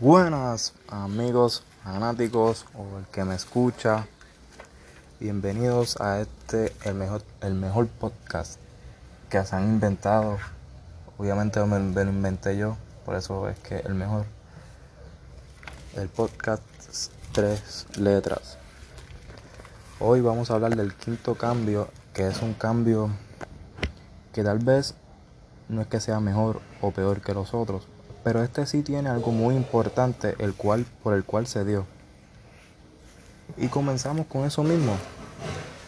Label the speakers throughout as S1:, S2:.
S1: Buenas amigos fanáticos o el que me escucha. Bienvenidos a este el mejor el mejor podcast que se han inventado. Obviamente me, me lo inventé yo, por eso es que el mejor. El podcast tres letras. Hoy vamos a hablar del quinto cambio, que es un cambio que tal vez no es que sea mejor o peor que los otros, pero este sí tiene algo muy importante el cual, por el cual se dio. Y comenzamos con eso mismo.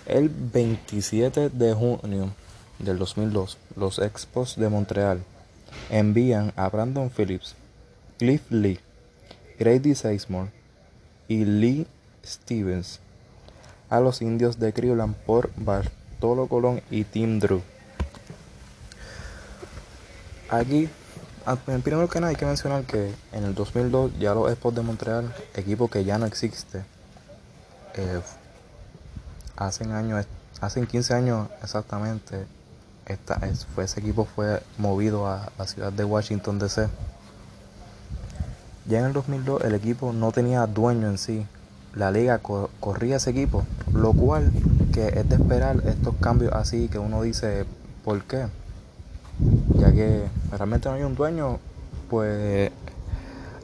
S1: El 27 de junio del 2002, los Expos de Montreal envían a Brandon Phillips, Cliff Lee, Grady Sizemore y Lee Stevens a los indios de Cleveland por Bartolo Colón y Tim Drew. Aquí en primer que nada hay que mencionar que en el 2002 ya los Expos de Montreal, equipo que ya no existe, eh, hacen años, hacen 15 años exactamente, esta, fue, ese equipo fue movido a la ciudad de Washington DC. Ya en el 2002 el equipo no tenía dueño en sí, la liga corría ese equipo, lo cual que es de esperar estos cambios así que uno dice, ¿por qué? Que realmente no hay un dueño, pues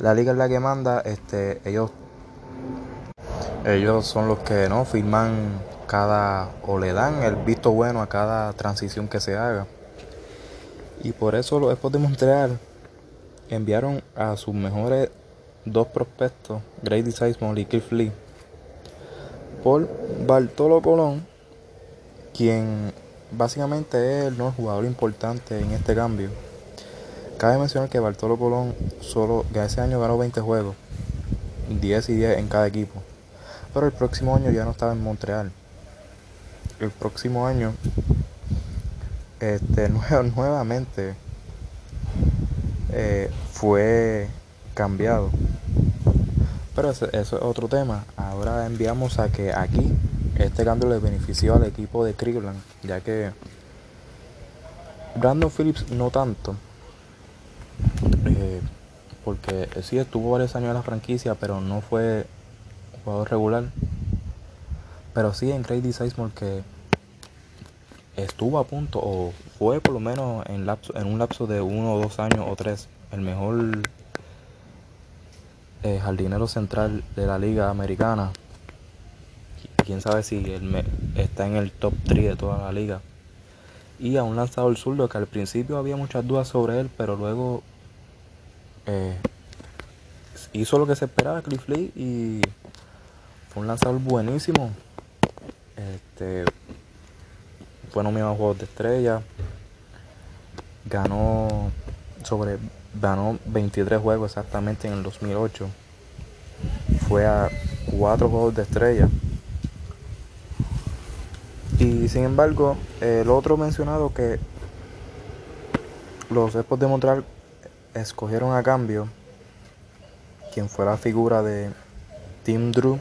S1: la liga es la que manda, este, ellos, ellos son los que no firman cada o le dan el visto bueno a cada transición que se haga. Y por eso los Expos de Montreal enviaron a sus mejores dos prospectos, Grady Sizemore y Cliff Lee, por Bartolo Colón, quien básicamente es el nuevo jugador importante en este cambio. Cabe mencionar que Bartolo Colón solo ese año ganó 20 juegos, 10 y 10 en cada equipo. Pero el próximo año ya no estaba en Montreal. El próximo año, este, nuevamente eh, fue cambiado. Pero eso es otro tema. Ahora enviamos a que aquí este cambio le benefició al equipo de Cleveland, ya que Brandon Phillips no tanto, eh, porque sí estuvo varios años en la franquicia, pero no fue jugador regular. Pero sí en Grady Sizemore que estuvo a punto, o fue por lo menos en un lapso de uno o dos años o tres, el mejor eh, jardinero central de la liga americana quién sabe si él está en el top 3 de toda la liga. Y a un lanzador zurdo que al principio había muchas dudas sobre él, pero luego eh, hizo lo que se esperaba Cliff Lee y fue un lanzador buenísimo. Este, fue nominado a Juegos de Estrella. Ganó sobre ganó 23 juegos exactamente en el 2008. Fue a 4 Juegos de Estrella y sin embargo, el otro mencionado que los Expos de Montreal escogieron a cambio, quien fue la figura de Tim Drew,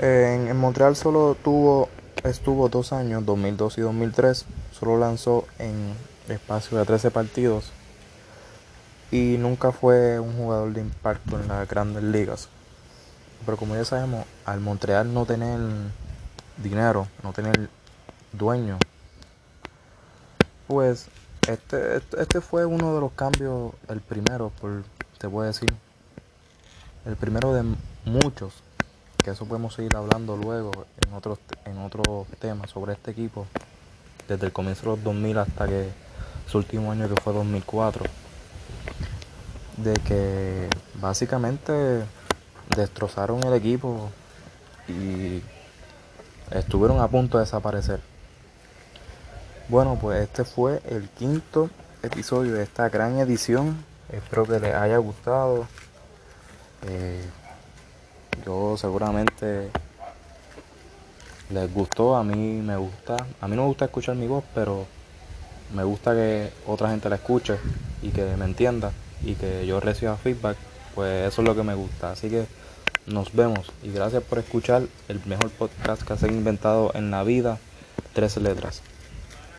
S1: en, Montreal solo tuvo, estuvo dos años, 2002 y 2003, solo lanzó en espacio de 13 partidos y nunca fue un jugador de impacto en las grandes ligas. Pero como ya sabemos, al Montreal no tener dinero, no tener dueño. Pues este, este fue uno de los cambios, el primero, por, te voy a decir, el primero de muchos, que eso podemos seguir hablando luego en otros en otros temas sobre este equipo, desde el comienzo de los 2000 hasta que su último año que fue 2004, de que básicamente destrozaron el equipo y estuvieron a punto de desaparecer. Bueno, pues este fue el quinto episodio de esta gran edición. Espero que les haya gustado. Eh, yo seguramente les gustó, a mí me gusta. A mí no me gusta escuchar mi voz, pero me gusta que otra gente la escuche y que me entienda y que yo reciba feedback. Pues eso es lo que me gusta. Así que nos vemos y gracias por escuchar el mejor podcast que se ha inventado en la vida. Tres letras.